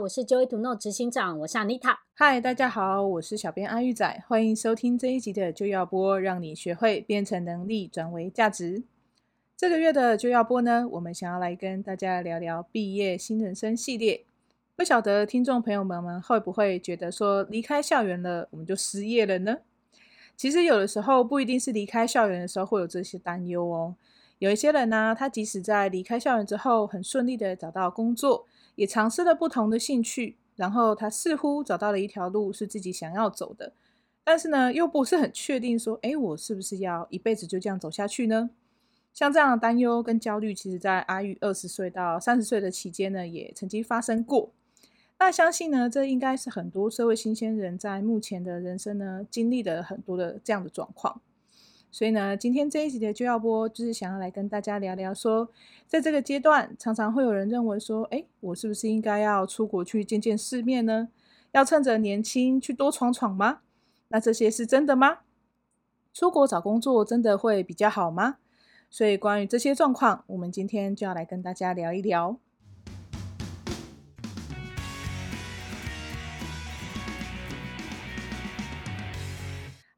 我是 Joy to Know 执行长，我是 Anita。嗨，大家好，我是小编阿玉仔，欢迎收听这一集的就要播，让你学会变成能力转为价值。这个月的就要播呢，我们想要来跟大家聊聊毕业新人生系列。不晓得听众朋友们们会不会觉得说离开校园了，我们就失业了呢？其实有的时候不一定是离开校园的时候会有这些担忧哦。有一些人呢、他即使在离开校园之后，很顺利的找到工作，也尝试了不同的兴趣，然后他似乎找到了一条路是自己想要走的，但是呢，又不是很确定说，诶，我是不是要一辈子就这样走下去呢？像这样的担忧跟焦虑，其实在阿玉二十岁到三十岁的期间呢，也曾经发生过。那相信呢，这应该是很多社会新鲜人在目前的人生呢，经历了很多的这样的状况。所以呢，今天这一集的就要播，就是想要来跟大家聊聊说，在这个阶段，常常会有人认为说，诶，我是不是应该要出国去见见世面呢？要趁着年轻去多闯闯吗？那这些是真的吗？出国找工作真的会比较好吗？所以关于这些状况，我们今天就要来跟大家聊一聊。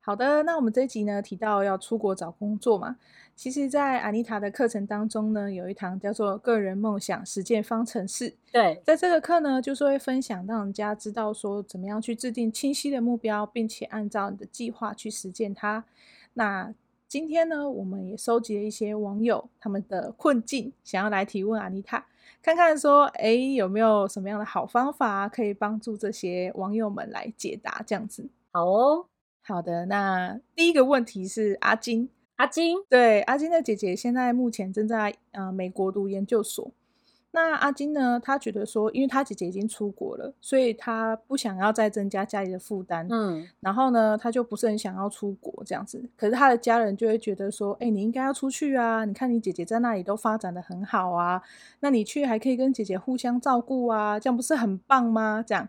好的，那我们这一集呢，提到要出国找工作嘛，其实，在安妮塔的课程当中呢，有一堂叫做个人梦想实践方程式。对，在这个课呢，就是会分享让人家知道说，怎么样去制定清晰的目标，并且按照你的计划去实践它。那今天呢，我们也收集了一些网友他们的困境，想要来提问安妮塔，看看说，哎，有没有什么样的好方法可以帮助这些网友们来解答这样子？好哦。好的，那第一个问题是阿金，阿金，对，阿金的姐姐现在目前正在呃美国读研究所。那阿金呢，他觉得说，因为他姐姐已经出国了，所以他不想要再增加家里的负担，嗯，然后呢，他就不是很想要出国这样子。可是他的家人就会觉得说，哎，你应该要出去啊！你看你姐姐在那里都发展的很好啊，那你去还可以跟姐姐互相照顾啊，这样不是很棒吗？这样。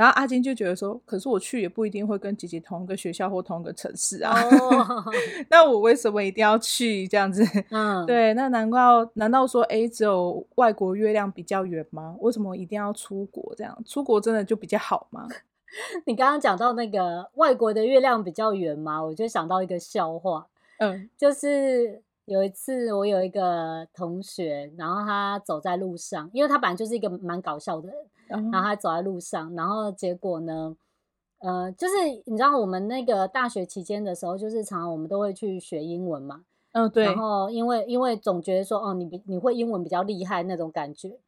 然后阿金就觉得说，可是我去也不一定会跟姐姐同一个学校或同一个城市啊。Oh. 那我为什么一定要去这样子？嗯，对。那难怪难道说，哎，只有外国月亮比较圆吗？为什么一定要出国？这样出国真的就比较好吗？你刚刚讲到那个外国的月亮比较圆吗？我就想到一个笑话。嗯，就是有一次我有一个同学，然后他走在路上，因为他本来就是一个蛮搞笑的人。然后还走在路上，然后结果呢，呃，就是你知道我们那个大学期间的时候，就是常常我们都会去学英文嘛。嗯，对。然后因为因为总觉得说，哦，你比你会英文比较厉害那种感觉。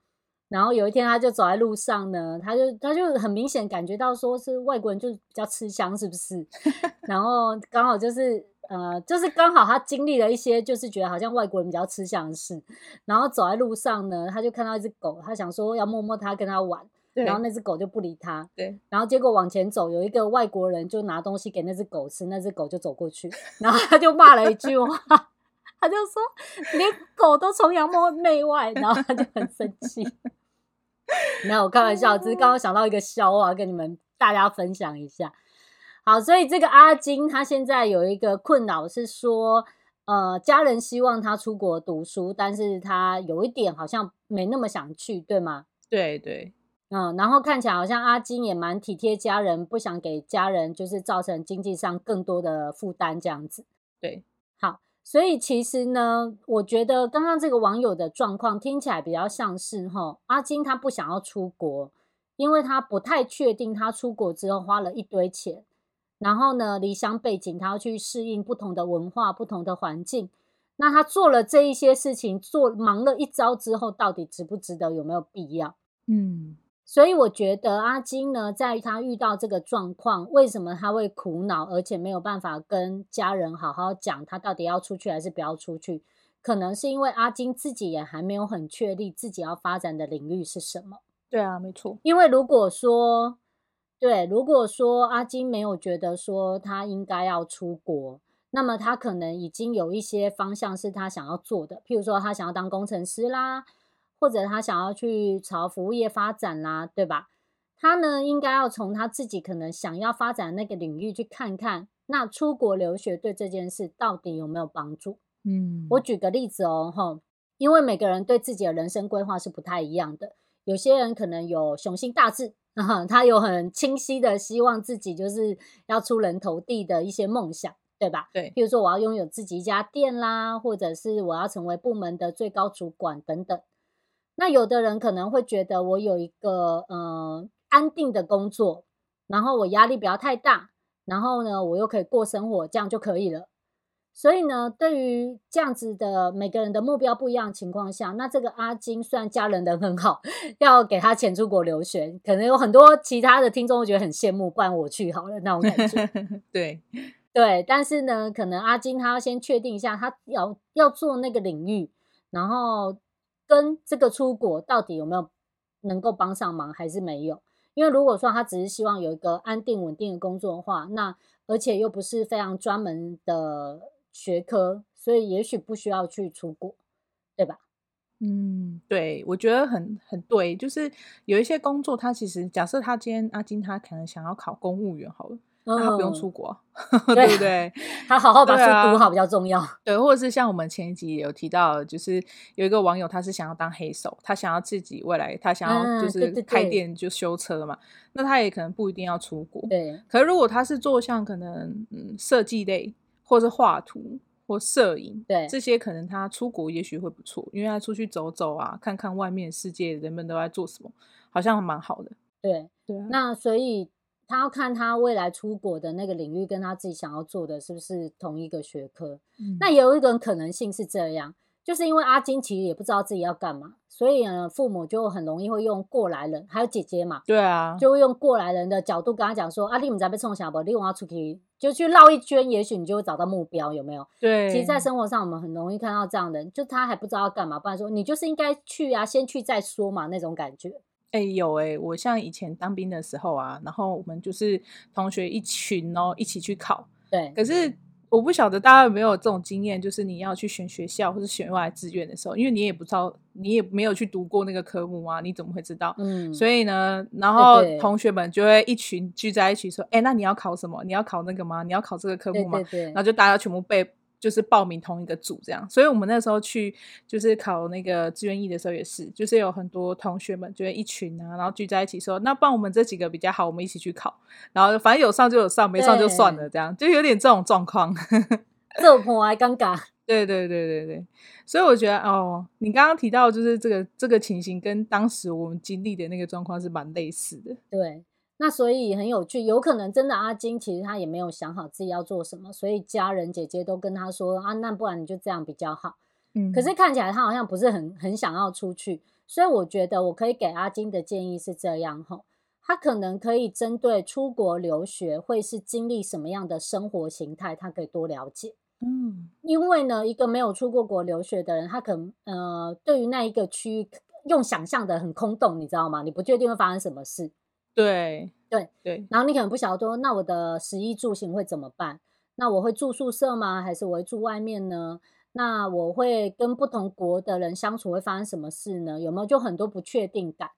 然后有一天他就走在路上呢，他就他就很明显感觉到说是外国人就比较吃香，是不是？然后刚好就是呃，就是刚好他经历了一些，就是觉得好像外国人比较吃香的事。然后走在路上呢，他就看到一只狗，他想说要摸摸它，跟它玩。对，然后那只狗就不理他。对，然后结果往前走，有一个外国人就拿东西给那只狗吃，那只狗就走过去，然后他就骂了一句话，他就说连狗都崇洋媚外，然后他就很生气。没有，我开玩笑，只是刚刚想到一个笑话，跟你们大家分享一下。好，所以这个阿金他现在有一个困扰是说，呃，家人希望他出国读书，但是他有一点好像没那么想去，对吗？对对。嗯，然后看起来好像阿金也蛮体贴家人，不想给家人就是造成经济上更多的负担这样子。对，好，所以其实呢，我觉得刚刚这个网友的状况听起来比较像是哈，阿金他不想要出国，因为他不太确定他出国之后花了一堆钱，然后呢，离乡背井，他要去适应不同的文化、不同的环境。那他做了这一些事情，做忙了一招之后，到底值不值得？有没有必要？嗯。所以我觉得阿金呢，在他遇到这个状况，为什么他会苦恼，而且没有办法跟家人好好讲，他到底要出去还是不要出去？可能是因为阿金自己也还没有很确立自己要发展的领域是什么。对啊，没错。因为如果说，对，如果说阿金没有觉得说他应该要出国，那么他可能已经有一些方向是他想要做的，譬如说他想要当工程师啦。或者他想要去朝服务业发展啦，对吧？他呢，应该要从他自己可能想要发展的那个领域去看看，那出国留学对这件事到底有没有帮助？嗯，我举个例子哦，吼，因为每个人对自己的人生规划是不太一样的。有些人可能有雄心大志，他有很清晰的希望自己就是要出人头地的一些梦想，对吧？对，比如说我要拥有自己一家店啦，或者是我要成为部门的最高主管等等。那有的人可能会觉得我有一个呃安定的工作，然后我压力不要太大，然后呢我又可以过生活，这样就可以了。所以呢，对于这样子的每个人的目标不一样的情况下，那这个阿金虽然家人人很好，要给他钱出国留学，可能有很多其他的听众会觉得很羡慕，不然我去好了那种感觉。对对，但是呢，可能阿金他要先确定一下，他要要做那个领域，然后跟这个出国到底有没有能够帮上忙，还是没有？因为如果说他只是希望有一个安定稳定的工作的话，那而且又不是非常专门的。学科，所以也许不需要去出国，对吧？嗯，对，我觉得很很对，就是有一些工作，他其实假设他今天阿金他可能想要考公务员好了，嗯、那他不用出国，对，对不对？他好好把书读好比较重要。对，或者是像我们前一集也有提到，就是有一个网友他是想要当黑手，他想要自己未来他想要就是开店就修车嘛，那他也可能不一定要出国。对，可是如果他是做像可能嗯设计类。或是画图或摄影，对这些可能他出国也许会不错，因为他出去走走啊，看看外面世界人们都在做什么，好像还蛮好的。对对啊，那所以他要看他未来出国的那个领域跟他自己想要做的是不是同一个学科。嗯，那也有一种可能性是这样。就是因为阿金其实也不知道自己要干嘛，所以呢，父母就很容易会用过来人，还有姐姐嘛，对啊，就会用过来人的角度跟他讲说：“啊，你们在被冲小不？你我要出去，就去绕一圈，也许你就会找到目标，有没有？”对，其实，在生活上我们很容易看到这样的人，就他还不知道要干嘛，不然说你就是应该去啊，先去再说嘛，那种感觉。哎、欸，有哎、欸，我像以前当兵的时候啊，然后我们就是同学一群哦，一起去考，对，可是。我不晓得大家有没有这种经验，就是你要去选学校或者选外来志愿的时候，因为你也不知道，你也没有去读过那个科目啊，你怎么会知道？嗯，所以呢，然后同学们就会一群聚在一起说：“哎、欸，那你要考什么？你要考那个吗？你要考这个科目吗？”对对对，然后就大家全部背。就是报名同一个组这样，所以我们那时候去就是考那个志愿役的时候也是，就是有很多同学们就是一群啊，然后聚在一起说，那帮我们这几个比较好，我们一起去考，然后反正有上就有上，没上就算了，这样就有点这种状况。这我还尴尬。对对对对对，所以我觉得哦，你刚刚提到就是这个这个情形跟当时我们经历的那个状况是蛮类似的。对。那所以很有趣，有可能真的阿金其实他也没有想好自己要做什么，所以家人姐姐都跟他说啊，那不然你就这样比较好。嗯，可是看起来他好像不是很很想要出去，所以我觉得我可以给阿金的建议是这样哈，他可能可以针对出国留学会是经历什么样的生活形态，他可以多了解。嗯，因为呢，一个没有出过国留学的人，他可能呃对于那一个区域用想象的很空洞，你知道吗？你不确定会发生什么事。对对对，然后你可能不晓得说，那我的食衣住行会怎么办？那我会住宿舍吗？还是我会住外面呢？那我会跟不同国的人相处会发生什么事呢？有没有就很多不确定感？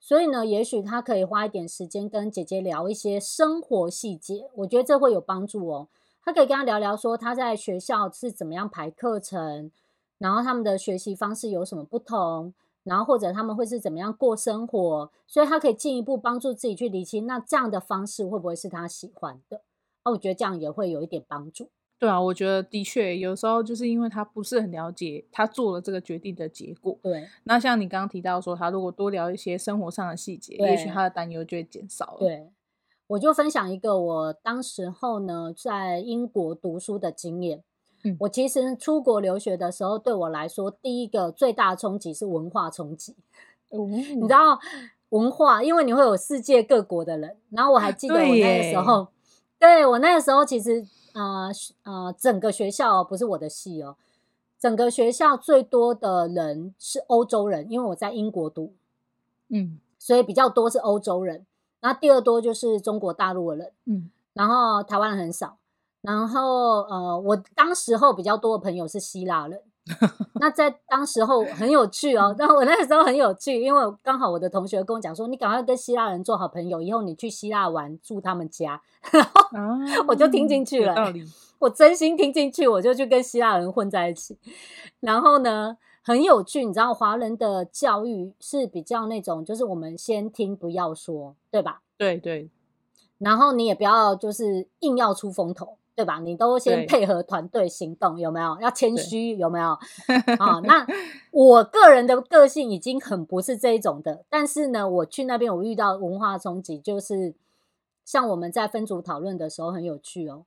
所以呢，也许他可以花一点时间跟姐姐聊一些生活细节，我觉得这会有帮助哦。他可以跟他聊聊说他在学校是怎么样排课程，然后他们的学习方式有什么不同。然后或者他们会是怎么样过生活，所以他可以进一步帮助自己去理清，那这样的方式会不会是他喜欢的？啊，我觉得这样也会有一点帮助。对啊，我觉得的确有时候就是因为他不是很了解他做了这个决定的结果。对。那像你刚刚提到说，他如果多聊一些生活上的细节，也许他的担忧就会减少了。对。我就分享一个我当时候呢在英国读书的经验。嗯，我其实出国留学的时候，对我来说，第一个最大的冲击是文化冲击。嗯，你知道文化，因为你会有世界各国的人。然后我还记得我那个时候，对，对我那个时候，其实呃呃，整个学校不是我的系哦，整个学校最多的人是欧洲人，因为我在英国读，嗯，所以比较多是欧洲人。然后第二多就是中国大陆的人，嗯，然后台湾人很少。然后，呃，我当时候比较多的朋友是希腊人。那在当时候很有趣哦，但我那个时候很有趣，因为刚好我的同学跟我讲说，你赶快跟希腊人做好朋友，以后你去希腊玩住他们家，然后我就听进去了。我真心听进去，我就去跟希腊人混在一起。然后呢，很有趣。你知道华人的教育是比较那种，就是我们先听不要说，对吧？对对。然后你也不要就是硬要出风头。对吧？你都先配合团队行动，有没有？要谦虚，有没有？啊，那我个人的个性已经很不是这一种的，但是呢，我去那边我遇到文化冲击，就是像我们在分组讨论的时候很有趣哦。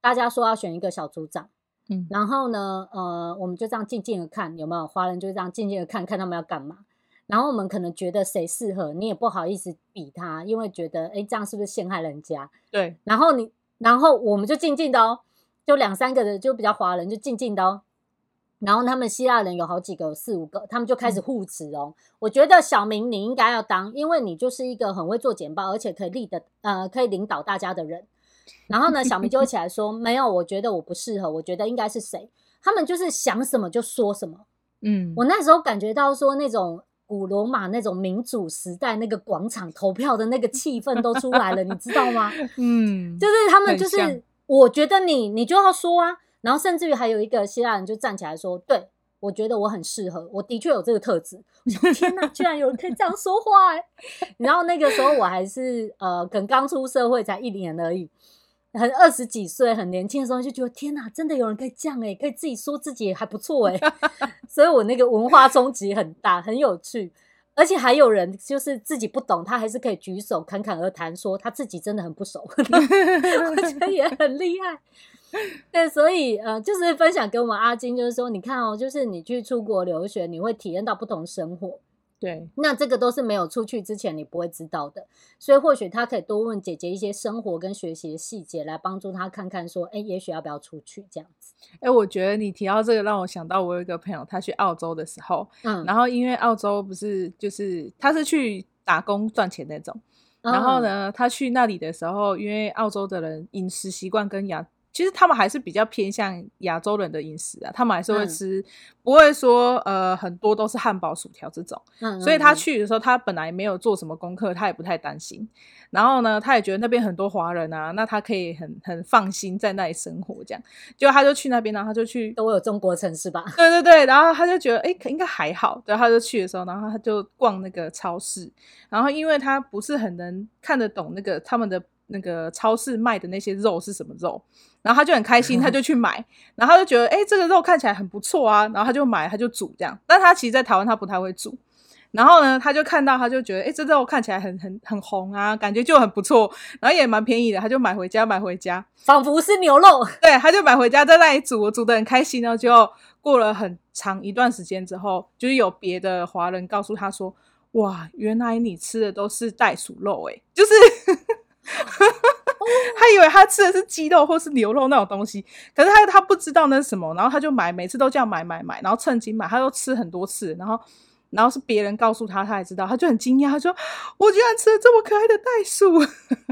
大家说要选一个小组长，嗯，然后呢，呃，我们就这样静静的看有没有华人，就这样静静的看看他们要干嘛。然后我们可能觉得谁适合，你也不好意思比他，因为觉得哎，这样是不是陷害人家？对，然后你。然后我们就静静的哦，就两三个人就比较华人，就静静的哦。然后他们希腊人有好几个，有四五个，他们就开始互斥哦。嗯、我觉得小明你应该要当，因为你就是一个很会做简报，而且可以立的呃可以领导大家的人。然后呢，小明就会起来说：“ 没有，我觉得我不适合，我觉得应该是谁。”他们就是想什么就说什么。嗯，我那时候感觉到说那种。古罗马那种民主时代，那个广场投票的那个气氛都出来了，你知道吗？嗯，就是他们就是，我觉得你你就要说啊，然后甚至于还有一个希腊人就站起来说，对，我觉得我很适合，我的确有这个特质。天哪，居然有人可以这样说话哎！然后那个时候我还是呃，可能刚出社会才一年而已。很二十几岁，很年轻的时候就觉得天哪，真的有人可以这样哎，可以自己说自己还不错哎，所以我那个文化冲击很大，很有趣，而且还有人就是自己不懂，他还是可以举手侃侃而谈，说他自己真的很不熟，我觉得也很厉害。对，所以呃，就是分享给我们阿金，就是说你看哦，就是你去出国留学，你会体验到不同生活。对，那这个都是没有出去之前你不会知道的，所以或许他可以多问姐姐一些生活跟学习的细节，来帮助他看看说，哎，也许要不要出去这样子。哎，我觉得你提到这个，让我想到我有一个朋友，他去澳洲的时候，嗯，然后因为澳洲不是就是他是去打工赚钱那种，然后呢，他去那里的时候，因为澳洲的人饮食习惯跟亚。其实他们还是比较偏向亚洲人的饮食啊，他们还是会吃，嗯、不会说呃很多都是汉堡、薯条这种。嗯，所以他去的时候，他本来没有做什么功课，他也不太担心。然后呢，他也觉得那边很多华人啊，那他可以很很放心在那里生活这样。结果他就去那边，然后他就去都有中国城市吧？对对对，然后他就觉得哎，应该还好。对，他就去的时候，然后他就逛那个超市，然后因为他不是很能看得懂那个他们的。那个超市卖的那些肉是什么肉？然后他就很开心，他就去买，然后他就觉得，哎、欸，这个肉看起来很不错啊，然后他就买，他就煮这样。但他其实，在台湾他不太会煮。然后呢，他就看到，他就觉得，哎、欸，这肉看起来很很很红啊，感觉就很不错，然后也蛮便宜的，他就买回家，买回家，仿佛是牛肉。对，他就买回家在那里煮，煮的很开心。然后就过了很长一段时间之后，就是有别的华人告诉他说，哇，原来你吃的都是袋鼠肉，哎，就是。他以为他吃的是鸡肉或是牛肉那种东西，可是他他不知道那是什么，然后他就买，每次都这样买买买，然后趁机买，他都吃很多次，然后然后是别人告诉他，他才知道，他就很惊讶，他说：“我居然吃了这么可爱的袋鼠，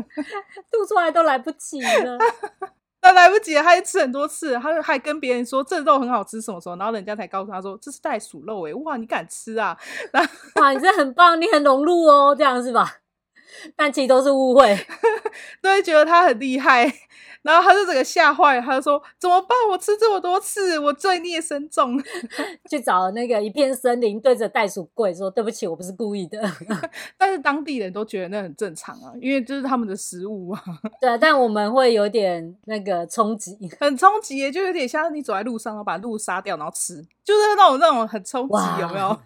吐出来都来不及了，那来不及了，他也吃很多次，他还跟别人说这肉很好吃什么时候，然后人家才告诉他说这是袋鼠肉，哎，哇，你敢吃啊？哇，你这很棒，你很融入哦，这样是吧？”但其实都是误会，都会觉得他很厉害，然后他就整个吓坏，他就说怎么办？我吃这么多次，我罪孽深重。去找那个一片森林，对着袋鼠跪说：“对不起，我不是故意的。”但是当地人都觉得那很正常啊，因为这是他们的食物啊。对啊，但我们会有点那个冲击，很冲击，就有点像你走在路上，然后把鹿杀掉，然后吃，就是那种那种很冲击，有没有？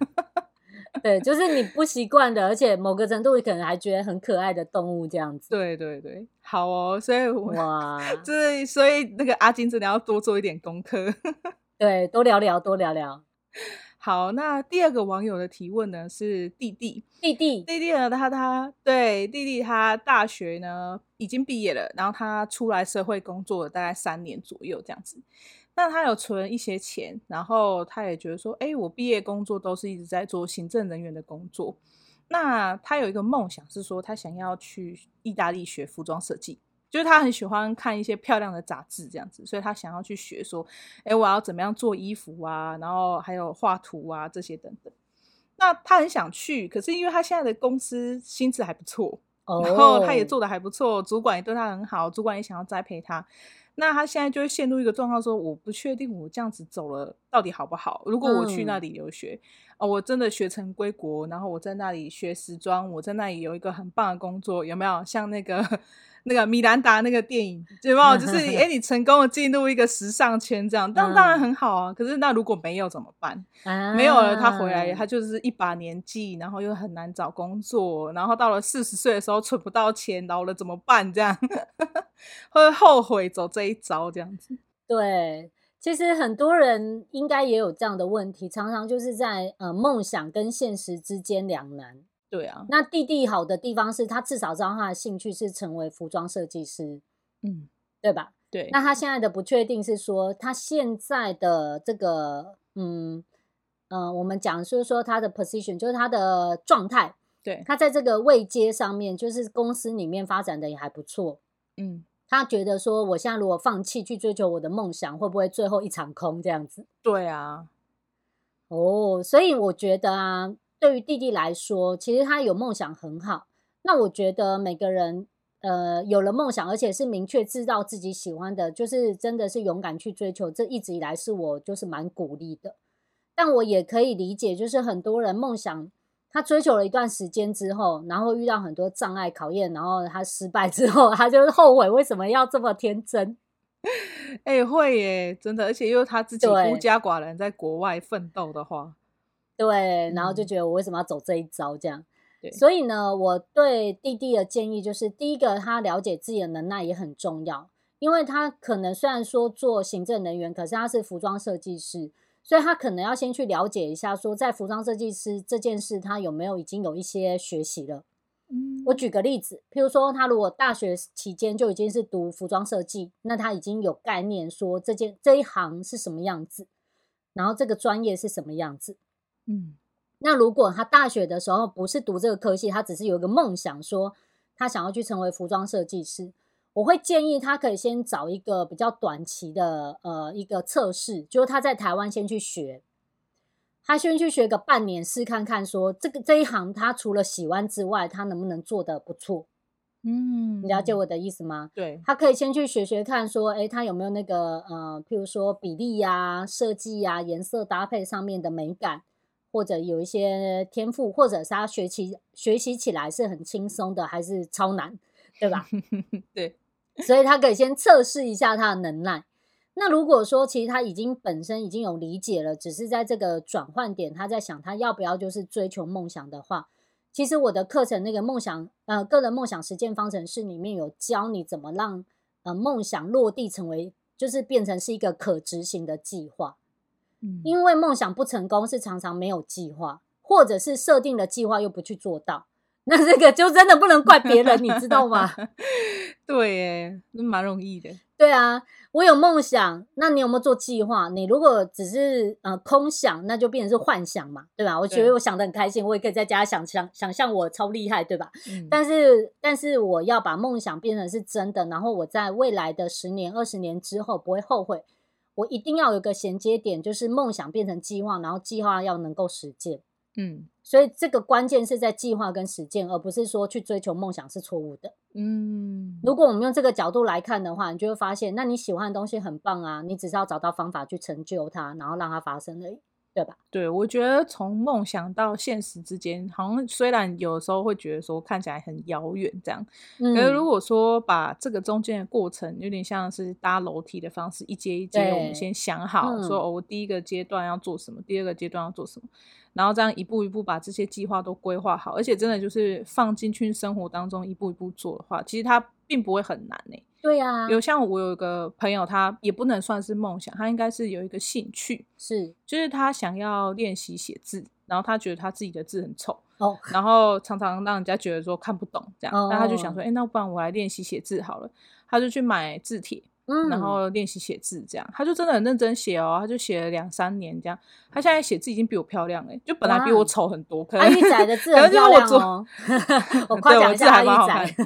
对，就是你不习惯的，而且某个程度你可能还觉得很可爱的动物这样子。对对对，好哦，所以哇，就是所以那个阿金真的要多做一点功课。对，多聊聊，多聊聊。好，那第二个网友的提问呢是弟弟，弟弟，弟弟呢，他他对弟弟他大学呢已经毕业了，然后他出来社会工作了大概三年左右这样子。那他有存一些钱，然后他也觉得说，哎，我毕业工作都是一直在做行政人员的工作。那他有一个梦想是说，他想要去意大利学服装设计，就是他很喜欢看一些漂亮的杂志这样子，所以他想要去学说，哎，我要怎么样做衣服啊，然后还有画图啊这些等等。那他很想去，可是因为他现在的公司薪资还不错，然后他也做的还不错，主管也对他很好，主管也想要栽培他。那他现在就会陷入一个状况，说我不确定我这样子走了到底好不好？如果我去那里留学，嗯、哦，我真的学成归国，然后我在那里学时装，我在那里有一个很棒的工作，有没有？像那个。那个米兰达那个电影，对吧？就是哎、欸，你成功的进入一个时尚圈，这样，当当然很好啊。可是那如果没有怎么办？啊、没有了，他回来，他就是一把年纪，然后又很难找工作，然后到了四十岁的时候存不到钱，老了怎么办？这样 会后悔走这一招，这样子。对，其实很多人应该也有这样的问题，常常就是在呃梦想跟现实之间两难。对啊，那弟弟好的地方是他至少知道他的兴趣是成为服装设计师，嗯，对吧？对。那他现在的不确定是说，他现在的这个，嗯嗯、呃，我们讲就是说他的 position 就是他的状态，对，他在这个位阶上面，就是公司里面发展的也还不错，嗯，他觉得说，我现在如果放弃去追求我的梦想，会不会最后一场空这样子？对啊，哦，所以我觉得啊。对于弟弟来说，其实他有梦想很好。那我觉得每个人，呃，有了梦想，而且是明确知道自己喜欢的，就是真的是勇敢去追求。这一直以来是我就是蛮鼓励的。但我也可以理解，就是很多人梦想他追求了一段时间之后，然后遇到很多障碍考验，然后他失败之后，他就是后悔为什么要这么天真。哎、欸，会耶，真的，而且又他自己孤家寡人在国外奋斗的话。对，然后就觉得我为什么要走这一招这样？对，所以呢，我对弟弟的建议就是，第一个，他了解自己的能耐也很重要，因为他可能虽然说做行政人员，可是他是服装设计师，所以他可能要先去了解一下，说在服装设计师这件事，他有没有已经有一些学习了。嗯，我举个例子，譬如说，他如果大学期间就已经是读服装设计，那他已经有概念说这件这一行是什么样子，然后这个专业是什么样子。嗯，那如果他大学的时候不是读这个科系，他只是有一个梦想，说他想要去成为服装设计师，我会建议他可以先找一个比较短期的呃一个测试，就是他在台湾先去学，他先去学个半年试看看，说这个这一行他除了喜欢之外，他能不能做得不错？嗯，你了解我的意思吗？对，他可以先去学学看，说诶他有没有那个呃，譬如说比例呀、设计呀、颜色搭配上面的美感。或者有一些天赋，或者是他学习学习起来是很轻松的，还是超难，对吧？对，所以他可以先测试一下他的能耐。那如果说其实他已经本身已经有理解了，只是在这个转换点，他在想他要不要就是追求梦想的话，其实我的课程那个梦想呃个人梦想实践方程式里面有教你怎么让呃梦想落地成为，就是变成是一个可执行的计划。因为梦想不成功是常常没有计划，或者是设定了计划又不去做到，那这个就真的不能怪别人，你知道吗？对耶，那蛮容易的。对啊，我有梦想，那你有没有做计划？你如果只是呃空想，那就变成是幻想嘛，对吧？我觉得我想的很开心，我也可以在家想象想象我超厉害，对吧？嗯。但是但是我要把梦想变成是真的，然后我在未来的十年、二十年之后不会后悔。我一定要有个衔接点，就是梦想变成计划，然后计划要能够实践。嗯，所以这个关键是在计划跟实践，而不是说去追求梦想是错误的。嗯，如果我们用这个角度来看的话，你就会发现，那你喜欢的东西很棒啊，你只是要找到方法去成就它，然后让它发生而已。对吧？对，我觉得从梦想到现实之间，好像虽然有时候会觉得说看起来很遥远这样，嗯，可是如果说把这个中间的过程有点像是搭楼梯的方式，一阶一阶，我们先想好说，哦，我第一个阶段要做什么，第二个阶段要做什么，然后这样一步一步把这些计划都规划好，而且真的就是放进去生活当中一步一步做的话，其实它并不会很难呢。对呀、啊，有像我有一个朋友，他也不能算是梦想，他应该是有一个兴趣，是。就是他想要练习写字，然后他觉得他自己的字很丑，哦，然后常常让人家觉得说看不懂这样，那、哦、他就想说，哎，那不然我来练习写字好了，他就去买字帖，嗯，然后练习写字这样，他就真的很认真写哦，他就写了两三年这样，他现在写字已经比我漂亮了，就本来比我丑很多，可能阿玉仔的字 很漂亮哦，我 夸奖一下阿玉仔。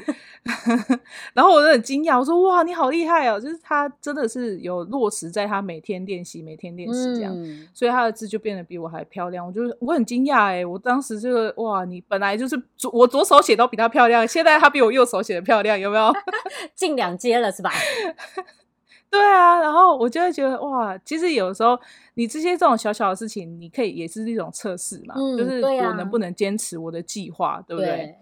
然后我就很惊讶，我说：“哇，你好厉害哦！就是他真的是有落实在他每天练习、每天练习这样，嗯、所以他的字就变得比我还漂亮。我就我很惊讶哎，我当时就哇，你本来就是左我左手写都比他漂亮，现在他比我右手写的漂亮，有没有？进两阶了是吧？对啊。然后后我就会觉得哇，其实有时候你这些这种小小的事情，你可以也是一种测试嘛，嗯、就是我能不能坚持我的计划，对不对？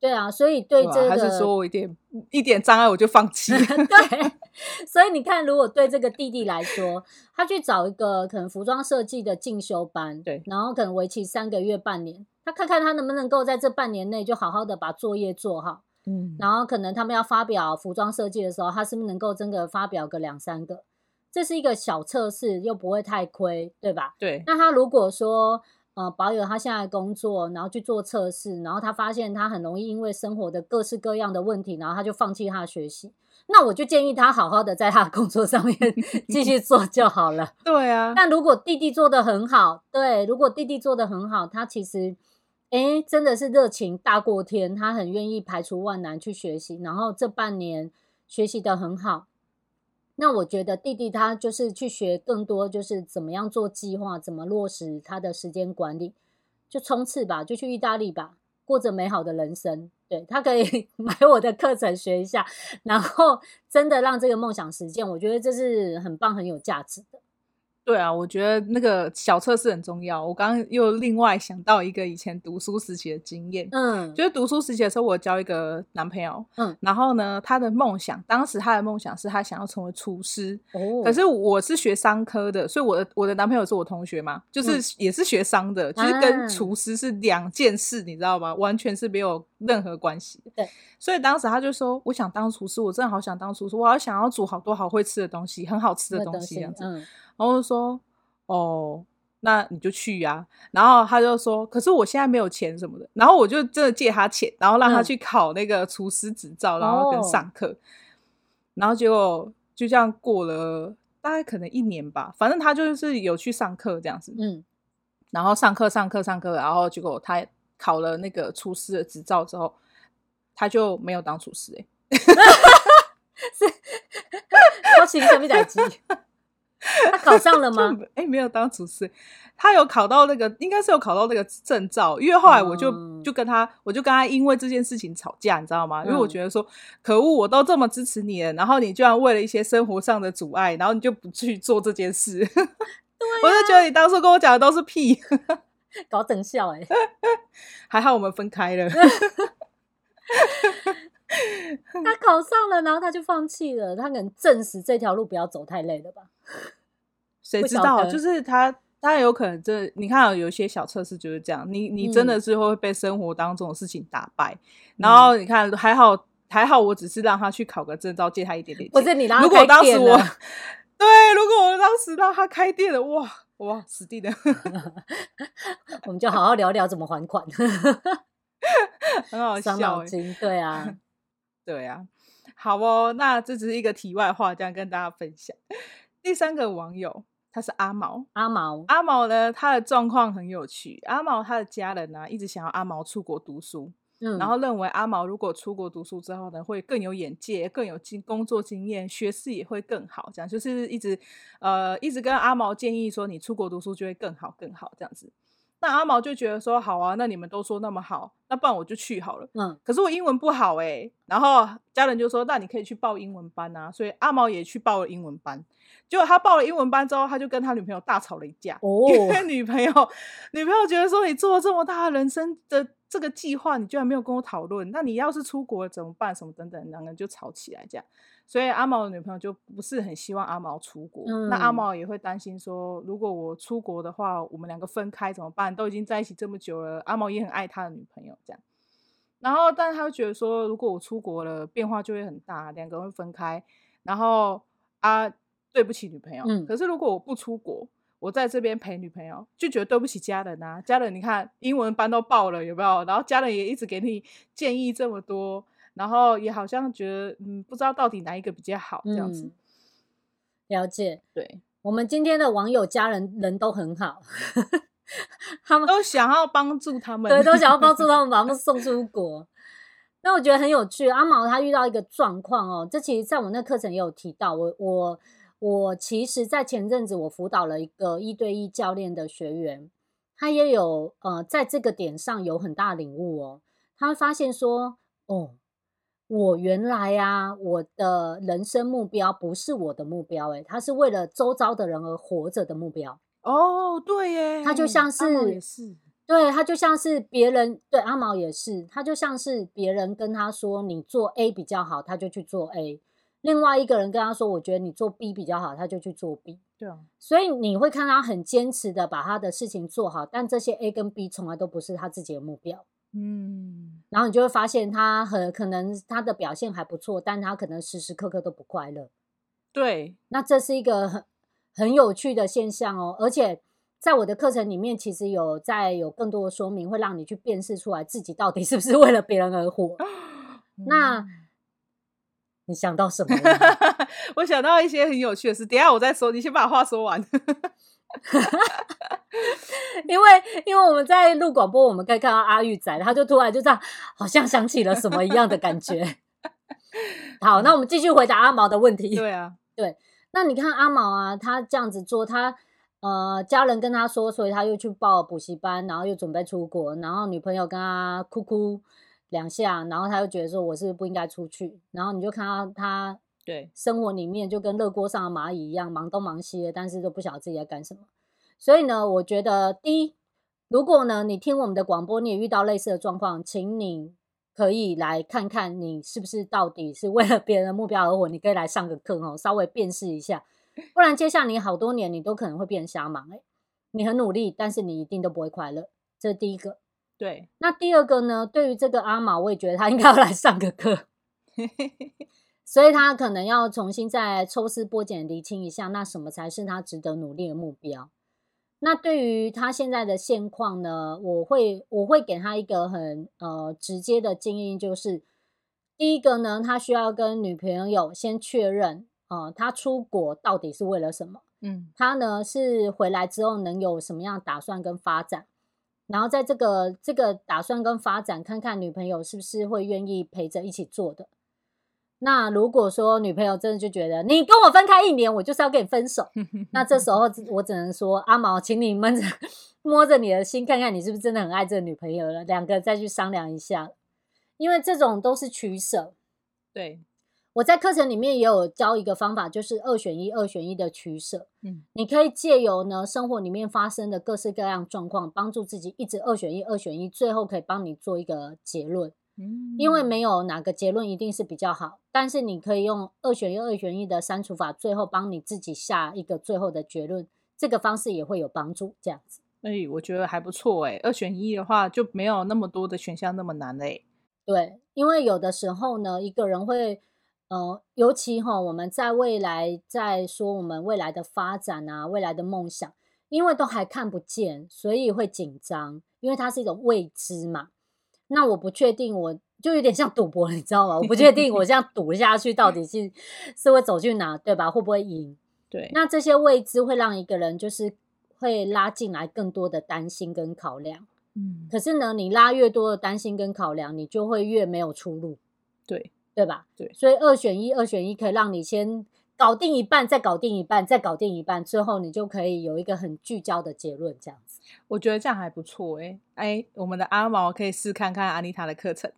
对啊，所以对这个，还是说我一点一点障碍我就放弃？对，所以你看，如果对这个弟弟来说，他去找一个可能服装设计的进修班，对，然后可能为期三个月、半年，他看看他能不能够在这半年内就好好的把作业做好。嗯，然后可能他们要发表服装设计的时候，他是不是能够真的发表个两三个？这是一个小测试，又不会太亏，对吧？对。那他如果说呃保有他现在的工作，然后去做测试，然后他发现他很容易因为生活的各式各样的问题，然后他就放弃他的学习，那我就建议他好好的在他的工作上面 继续做就好了。对啊。但如果弟弟做的很好，对，如果弟弟做的很好，他其实。诶，真的是热情大过天，他很愿意排除万难去学习，然后这半年学习得很好。那我觉得弟弟他就是去学更多，就是怎么样做计划，怎么落实他的时间管理，就冲刺吧，就去意大利吧，过着美好的人生。对，他可以 买我的课程学一下，然后真的让这个梦想实现，我觉得这是很棒、很有价值的。对啊，我觉得那个小测试很重要。我刚刚又另外想到一个以前读书时期的经验，嗯，就是读书时期的时候，我交一个男朋友，嗯，然后呢，他的梦想，当时他的梦想是他想要成为厨师，哦，可是我是学商科的，所以我的我的男朋友是我同学嘛，就是也是学商的，嗯，就是跟厨师是两件事，你知道吗？完全是没有任何关系。对，所以当时他就说，我想当厨师，我真的好想当厨师，我好想要煮好多好会吃的东西，很好吃的东西，这样子。嗯然后就说：“哦，那你就去呀、啊。”然后他就说：“可是我现在没有钱什么的。”然后我就真的借他钱，然后让他去考那个厨师执照，嗯、然后跟上课。然后结果就这样过了大概可能一年吧，反正他就是有去上课这样子。嗯。然后上课上课上课，然后结果他考了那个厨师的执照之后，他就没有当厨师哎、欸。是，好奇什么代志？他考上了吗？哎、欸，没有当厨师，他有考到那个，应该是有考到那个证照。因为后来我就、嗯、就跟他，我就跟他因为这件事情吵架，你知道吗？因为我觉得说，可恶，我都这么支持你了，然后你居然为了一些生活上的阻碍，然后你就不去做这件事。对啊、我就觉得你当初跟我讲的都是屁，搞整笑哎、欸。还好我们分开了。他 考上了，然后他就放弃了。他可能证实这条路不要走太累了吧？谁知道？就是他，他有可能这你看，有一些小测试就是这样。你你真的是会被生活当中的事情打败。嗯、然后你看，还好还好，我只是让他去考个证照，借他一点点钱。不是你让他如果当时我对，如果我当时让他开店了，哇哇，死定了！我们就好好聊聊怎么还款。很好笑。对啊。对啊，好哦，那这只是一个题外话，这样跟大家分享。第三个网友他是阿毛，阿毛，阿毛呢，他的状况很有趣。阿毛他的家人呢、啊，一直想要阿毛出国读书，嗯，然后认为阿毛如果出国读书之后呢，会更有眼界，更有经工作经验，学识也会更好。这样就是一直呃，一直跟阿毛建议说，你出国读书就会更好，更好这样子。那阿毛就觉得说好啊，那你们都说那么好，那不然我就去好了。嗯，可是我英文不好哎、欸，然后家人就说，那你可以去报英文班啊，所以阿毛也去报了英文班。结果他报了英文班之后，他就跟他女朋友大吵了一架。哦，因为女朋友女朋友觉得说，你做了这么大的人生的这个计划，你居然没有跟我讨论，那你要是出国了怎么办？什么等等，两个人就吵起来这样。所以阿毛的女朋友就不是很希望阿毛出国，嗯、那阿毛也会担心说，如果我出国的话，我们两个分开怎么办？都已经在一起这么久了，阿毛也很爱他的女朋友，这样。然后，但是他会觉得说，如果我出国了，变化就会很大，两个人会分开。然后啊，对不起女朋友。嗯、可是如果我不出国，我在这边陪女朋友，就觉得对不起家人啊。家人，你看英文班都报了，有没有？然后家人也一直给你建议这么多。然后也好像觉得，嗯，不知道到底哪一个比较好，这样子。嗯、了解，对，我们今天的网友家人人都很好，他们都想要帮助他们，对，都想要帮助 他们把他们送出国。那我觉得很有趣，阿毛他遇到一个状况哦，这其实在我那课程也有提到。我我我其实，在前阵子我辅导了一个一对一教练的学员，他也有呃，在这个点上有很大领悟哦。他会发现说，哦。我原来啊，我的人生目标不是我的目标，诶，他是为了周遭的人而活着的目标。哦，对耶，他就像是，是对，他就像是别人对阿毛也是，他就像是别人跟他说你做 A 比较好，他就去做 A；另外一个人跟他说，我觉得你做 B 比较好，他就去做 B。对啊，所以你会看他很坚持的把他的事情做好，但这些 A 跟 B 从来都不是他自己的目标。嗯，然后你就会发现他很可能他的表现还不错，但他可能时时刻刻都不快乐。对，那这是一个很很有趣的现象哦。而且在我的课程里面，其实有在有更多的说明，会让你去辨识出来自己到底是不是为了别人而活。嗯、那你想到什么？我想到一些很有趣的事，等一下我再说。你先把话说完。因为因为我们在录广播，我们可以看到阿玉仔，他就突然就这样，好像想起了什么一样的感觉。好，那我们继续回答阿毛的问题。对啊，对，那你看阿毛啊，他这样子做，他呃，家人跟他说，所以他又去报补习班，然后又准备出国，然后女朋友跟他哭哭两下，然后他就觉得说，我是不是不应该出去，然后你就看到他对生活里面就跟热锅上的蚂蚁一样，忙东忙西的，但是都不晓得自己在干什么。所以呢，我觉得第一，如果呢你听我们的广播，你也遇到类似的状况，请你可以来看看你是不是到底是为了别人的目标而活。你可以来上个课哦，稍微辨识一下，不然接下来你好多年你都可能会变瞎忙。诶，你很努力，但是你一定都不会快乐。这是第一个。对。那第二个呢？对于这个阿玛，我也觉得他应该要来上个课，所以他可能要重新再抽丝剥茧厘清一下，那什么才是他值得努力的目标。那对于他现在的现况呢，我会我会给他一个很呃直接的建议，就是第一个呢，他需要跟女朋友先确认，呃，他出国到底是为了什么？嗯，他呢是回来之后能有什么样打算跟发展？然后在这个这个打算跟发展，看看女朋友是不是会愿意陪着一起做的。那如果说女朋友真的就觉得你跟我分开一年，我就是要跟你分手，那这时候我只能说阿毛，请你闷着摸着你的心，看看你是不是真的很爱这个女朋友了，两个再去商量一下，因为这种都是取舍。对，我在课程里面也有教一个方法，就是二选一，二选一的取舍。嗯，你可以借由呢生活里面发生的各式各样状况，帮助自己一直二选一，二选一，最后可以帮你做一个结论。嗯因为没有哪个结论一定是比较好，但是你可以用二选一、二选一的删除法，最后帮你自己下一个最后的结论，这个方式也会有帮助。这样子，哎，我觉得还不错哎。二选一的话就没有那么多的选项那么难嘞。对，因为有的时候呢，一个人会，呃，尤其哈，我们在未来在说我们未来的发展啊，未来的梦想，因为都还看不见，所以会紧张，因为它是一种未知嘛。那我不确定，我就有点像赌博，你知道吗？我不确定我这样赌下去到底是 是会走去哪，对吧？会不会赢？对。那这些未知会让一个人就是会拉进来更多的担心跟考量。嗯。可是呢，你拉越多的担心跟考量，你就会越没有出路。对，对吧？对。所以二选一，二选一可以让你先搞定一半，再搞定一半，再搞定一半，最后你就可以有一个很聚焦的结论，这样子。我觉得这样还不错哎、欸、哎，我们的阿毛可以试看看安妮塔的课程。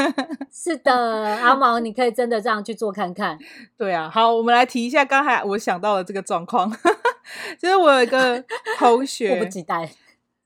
是的，阿毛，你可以真的这样去做看看。对啊，好，我们来提一下刚才我想到的这个状况，就是我有一个同学，迫不及待。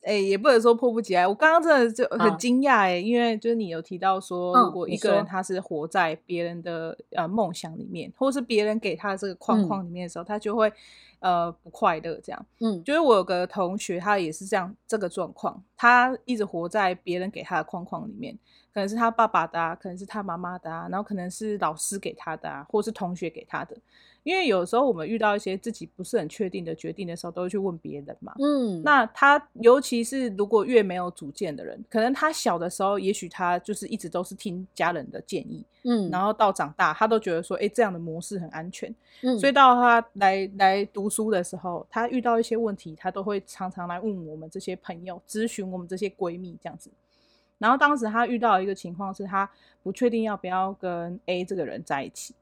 哎，也不能说迫不及待，我刚刚真的就很惊讶哎，因为就是你有提到说，如果一个人他是活在别人的呃梦想里面，或是别人给他的这个框框里面的时候，嗯、他就会。呃，不快乐这样，嗯，就是我有个同学，他也是这样这个状况，他一直活在别人给他的框框里面，可能是他爸爸的啊，可能是他妈妈的啊，然后可能是老师给他的啊，或是同学给他的。因为有时候我们遇到一些自己不是很确定的决定的时候，都会去问别人嘛。嗯，那他尤其是如果越没有主见的人，可能他小的时候，也许他就是一直都是听家人的建议，嗯，然后到长大，他都觉得说，哎，这样的模式很安全，嗯，所以到他来来读书的时候，他遇到一些问题，他都会常常来问我们这些朋友，咨询我们这些闺蜜这样子。然后当时他遇到一个情况是，他不确定要不要跟 A 这个人在一起。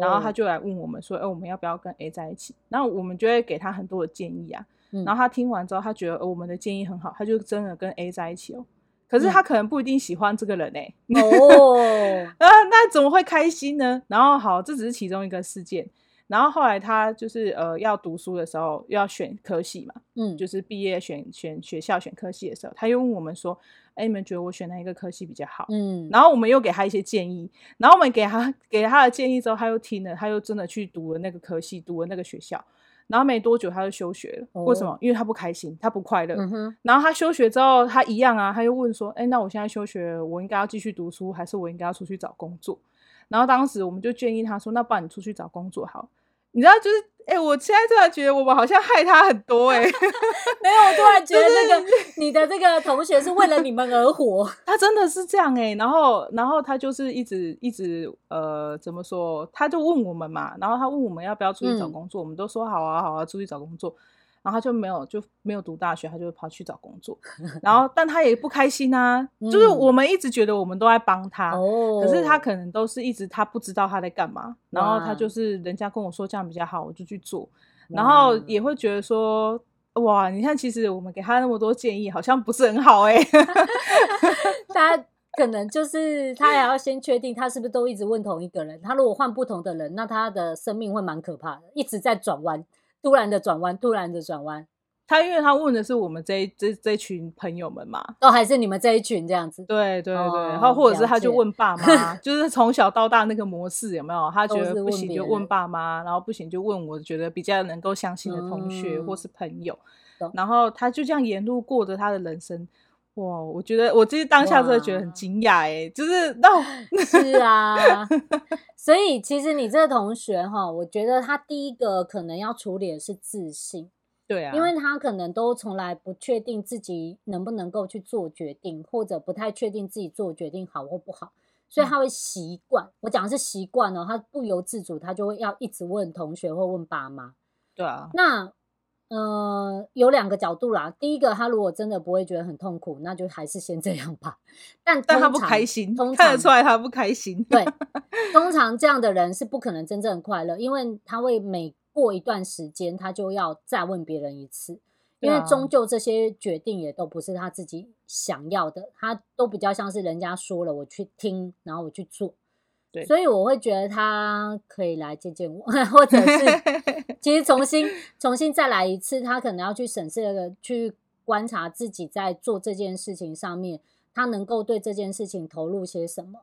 然后他就来问我们说：“哎，我们要不要跟 A 在一起？”然后我们就会给他很多的建议啊。然后他听完之后，他觉得呃我们的建议很好，他就真的跟 A 在一起哦。可是他可能不一定喜欢这个人哎、欸。哦，啊，那怎么会开心呢？然后好，这只是其中一个事件。然后后来他就是呃要读书的时候要选科系嘛，嗯，就是毕业选选学校选科系的时候，他又问我们说，哎，你们觉得我选哪一个科系比较好？嗯，然后我们又给他一些建议，然后我们给他给他的建议之后，他又听了，他又真的去读了那个科系，读了那个学校，然后没多久他就休学了。哦、为什么？因为他不开心，他不快乐。嗯。然后他休学之后，他一样啊，他又问说，哎，那我现在休学，我应该要继续读书，还是我应该要出去找工作？然后当时我们就建议他说：“那不然你出去找工作好。”你知道，就是哎、欸，我现在突然觉得我们好像害他很多哎、欸。没有，我突然觉得那个、就是、你的这个同学是为了你们而活。他真的是这样哎、欸，然后然后他就是一直一直呃，怎么说？他就问我们嘛，然后他问我们要不要出去找工作，嗯、我们都说好啊好啊，出去找工作。然后他就没有就没有读大学，他就跑去找工作。然后，但他也不开心啊。嗯、就是我们一直觉得我们都在帮他，哦、可是他可能都是一直他不知道他在干嘛。然后他就是人家跟我说这样比较好，我就去做。然后也会觉得说，哇，你看，其实我们给他那么多建议，好像不是很好哎、欸。他可能就是他也要先确定他是不是都一直问同一个人。他如果换不同的人，那他的生命会蛮可怕的，一直在转弯。突然的转弯，突然的转弯。他因为他问的是我们这一这这群朋友们嘛，哦，还是你们这一群这样子？对对对，哦、然后或者是他就问爸妈，就是从小到大那个模式有没有？他觉得不行就问爸妈，然后不行就问我觉得比较能够相信的同学或是朋友，嗯、然后他就这样沿路过着他的人生。哇，我觉得我其实当下真的觉得很惊讶哎，就是那 是啊，所以其实你这个同学哈，我觉得他第一个可能要处理的是自信，对啊，因为他可能都从来不确定自己能不能够去做决定，或者不太确定自己做决定好或不好，所以他会习惯。嗯、我讲的是习惯哦，他不由自主，他就会要一直问同学或问爸妈，对啊，那。呃，有两个角度啦。第一个，他如果真的不会觉得很痛苦，那就还是先这样吧。但但他不开心，通常看得出来他不开心。对，通常这样的人是不可能真正快乐，因为他会每过一段时间，他就要再问别人一次，因为终究这些决定也都不是他自己想要的，他都比较像是人家说了，我去听，然后我去做。对，所以我会觉得他可以来见见我，或者是 其实重新重新再来一次，他可能要去审视那个，去观察自己在做这件事情上面，他能够对这件事情投入些什么。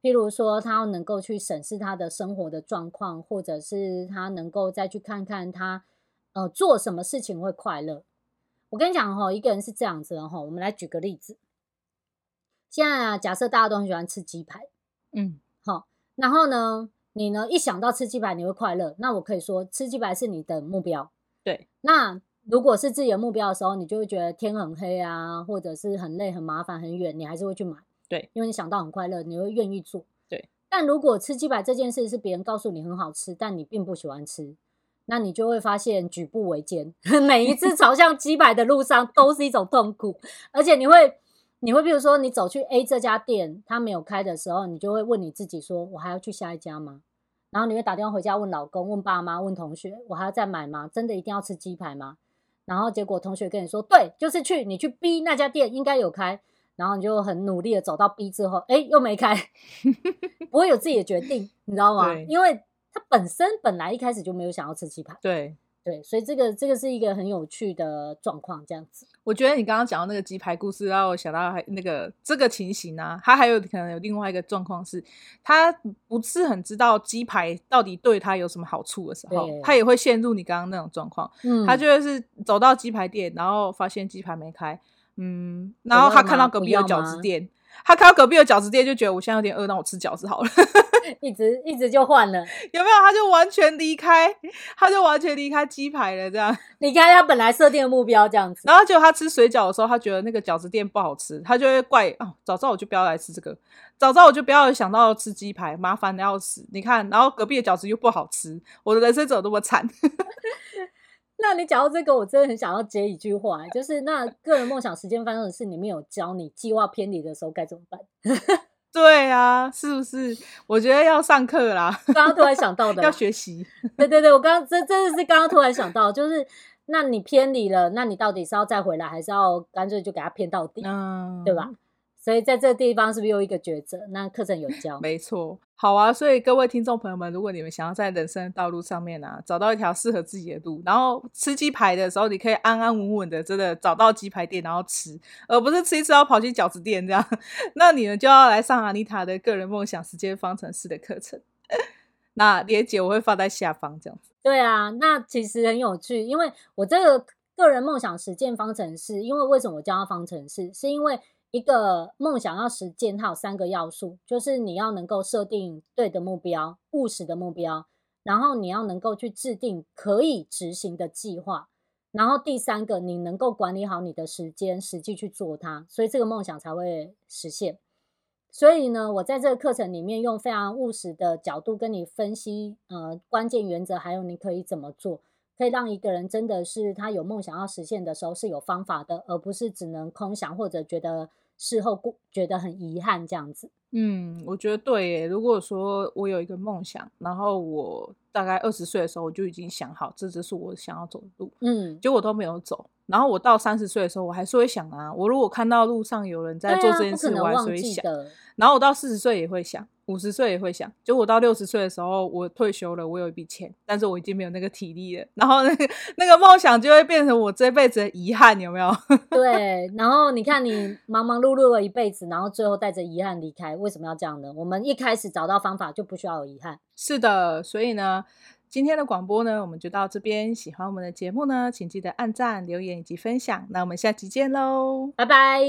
譬如说，他能够去审视他的生活的状况，或者是他能够再去看看他呃做什么事情会快乐。我跟你讲哈，一个人是这样子的哈，我们来举个例子。现在啊，假设大家都很喜欢吃鸡排，嗯。好，然后呢，你呢一想到吃鸡排你会快乐，那我可以说吃鸡排是你的目标。对，那如果是自己的目标的时候，你就会觉得天很黑啊，或者是很累、很麻烦、很远，你还是会去买。对，因为你想到很快乐，你会愿意做。对，但如果吃鸡排这件事是别人告诉你很好吃，但你并不喜欢吃，那你就会发现举步维艰，每一次朝向鸡排的路上都是一种痛苦，而且你会。你会比如说，你走去 A 这家店，他没有开的时候，你就会问你自己说：“我还要去下一家吗？”然后你会打电话回家问老公、问爸妈、问同学：“我还要再买吗？真的一定要吃鸡排吗？”然后结果同学跟你说：“对，就是去你去 B 那家店应该有开。”然后你就很努力的走到 B 之后，哎，又没开，不会有自己的决定，你知道吗？因为他本身本来一开始就没有想要吃鸡排。对。对，所以这个这个是一个很有趣的状况，这样子。我觉得你刚刚讲到那个鸡排故事，让我想到还那个这个情形啊，他还有可能有另外一个状况是，他不是很知道鸡排到底对他有什么好处的时候，他也会陷入你刚刚那种状况。嗯，他就是走到鸡排店，然后发现鸡排没开，嗯，然后他看到隔壁有饺子店。他看到隔壁的饺子店，就觉得我现在有点饿，那我吃饺子好了。一直一直就换了，有没有？他就完全离开，他就完全离开鸡排了，这样 离开他本来设定的目标，这样子。然后结果他吃水饺的时候，他觉得那个饺子店不好吃，他就会怪哦，早知道我就不要来吃这个，早知道我就不要想到吃鸡排，麻烦的要死。你看，然后隔壁的饺子又不好吃，我的人生怎么那么惨？那你讲到这个，我真的很想要接一句话，就是那个人梦想时间发生的事，你没有教你计划偏离的时候该怎么办？对啊，是不是？我觉得要上课啦。刚刚突然想到的，要学习。对对对，我刚刚这真的是刚刚突然想到，就是那你偏离了，那你到底是要再回来，还是要干脆就给他偏到底？嗯，对吧？所以在这个地方是不是又一个抉择？那课程有教，没错。好啊，所以各位听众朋友们，如果你们想要在人生的道路上面啊，找到一条适合自己的路，然后吃鸡排的时候，你可以安安稳稳的真的找到鸡排店，然后吃，而不是吃一吃要跑去饺子店这样。那你们就要来上阿妮塔的个人梦想实践方程式的课程。那连姐我会放在下方这样子。对啊，那其实很有趣，因为我这个个人梦想实践方程式，因为为什么我叫它方程式，是因为。一个梦想要实践，它有三个要素，就是你要能够设定对的目标，务实的目标，然后你要能够去制定可以执行的计划，然后第三个，你能够管理好你的时间，实际去做它，所以这个梦想才会实现。所以呢，我在这个课程里面用非常务实的角度跟你分析，呃，关键原则，还有你可以怎么做，可以让一个人真的是他有梦想要实现的时候是有方法的，而不是只能空想或者觉得。事后过觉得很遗憾，这样子。嗯，我觉得对耶。如果说我有一个梦想，然后我大概二十岁的时候，我就已经想好，这就是我想要走的路。嗯，结果都没有走。然后我到三十岁的时候，我还是会想啊，我如果看到路上有人在做这件事，我还是会想。然后我到四十岁也会想。五十岁也会想，就我到六十岁的时候，我退休了，我有一笔钱，但是我已经没有那个体力了，然后那个那个梦想就会变成我这辈子的遗憾，有没有？对，然后你看你忙忙碌碌了一辈子，然后最后带着遗憾离开，为什么要这样呢？我们一开始找到方法就不需要有遗憾。是的，所以呢，今天的广播呢，我们就到这边。喜欢我们的节目呢，请记得按赞、留言以及分享。那我们下期见喽，拜拜。